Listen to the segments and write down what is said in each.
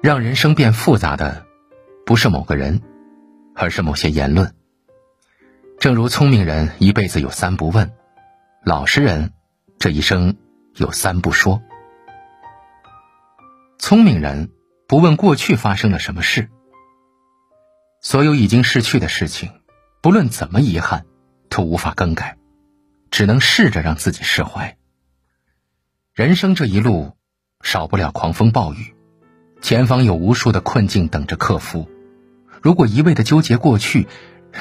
让人生变复杂的，不是某个人，而是某些言论。正如聪明人一辈子有三不问，老实人这一生有三不说。聪明人不问过去发生了什么事，所有已经逝去的事情，不论怎么遗憾，都无法更改，只能试着让自己释怀。人生这一路，少不了狂风暴雨，前方有无数的困境等着克服。如果一味的纠结过去，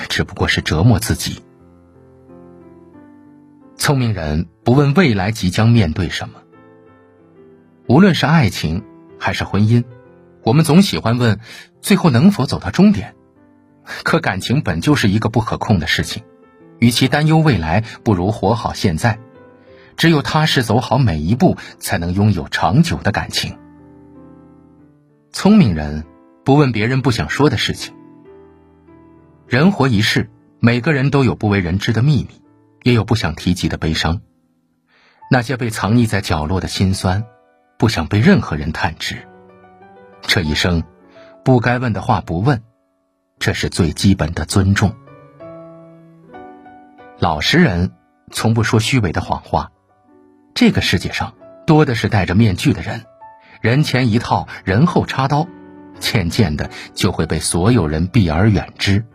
只不过是折磨自己。聪明人不问未来即将面对什么，无论是爱情还是婚姻，我们总喜欢问最后能否走到终点。可感情本就是一个不可控的事情，与其担忧未来，不如活好现在。只有踏实走好每一步，才能拥有长久的感情。聪明人不问别人不想说的事情。人活一世，每个人都有不为人知的秘密，也有不想提及的悲伤。那些被藏匿在角落的心酸，不想被任何人探知。这一生，不该问的话不问，这是最基本的尊重。老实人从不说虚伪的谎话。这个世界上多的是戴着面具的人，人前一套，人后插刀，渐渐的就会被所有人避而远之。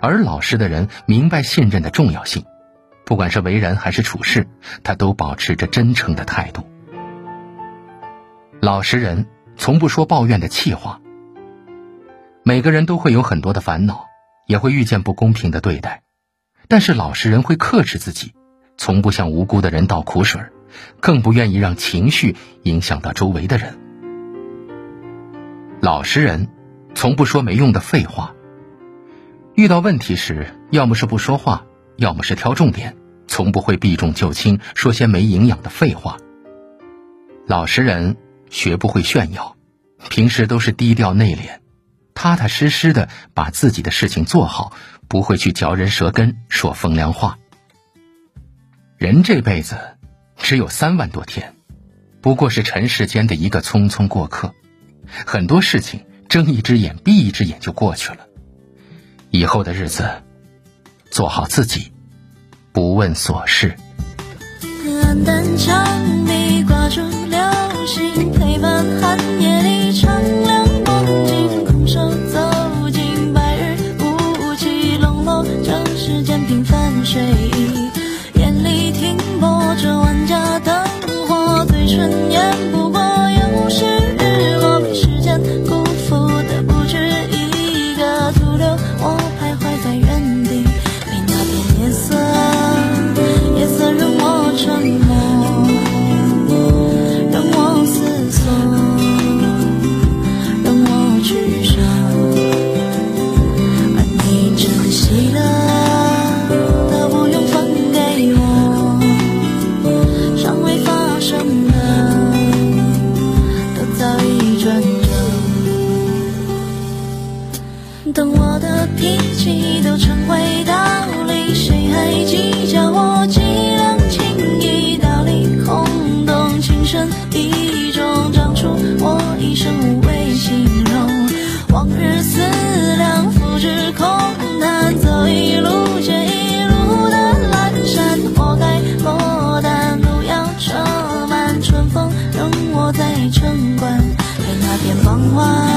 而老实的人明白信任的重要性，不管是为人还是处事，他都保持着真诚的态度。老实人从不说抱怨的气话。每个人都会有很多的烦恼，也会遇见不公平的对待，但是老实人会克制自己，从不向无辜的人倒苦水。更不愿意让情绪影响到周围的人。老实人从不说没用的废话。遇到问题时，要么是不说话，要么是挑重点，从不会避重就轻，说些没营养的废话。老实人学不会炫耀，平时都是低调内敛，踏踏实实的把自己的事情做好，不会去嚼人舌根，说风凉话。人这辈子。只有三万多天，不过是尘世间的一个匆匆过客。很多事情睁一只眼闭一只眼就过去了。以后的日子，做好自己，不问琐事。春言不等我的脾气都成为道理，谁还计较我？伎俩轻易？道理空洞，情深意重，长出我一生无谓形容。往日思量，付之空谈，走一路。见一路。的阑珊，活该落单，路。遥车满，春风仍我在城关，给那片傍晚，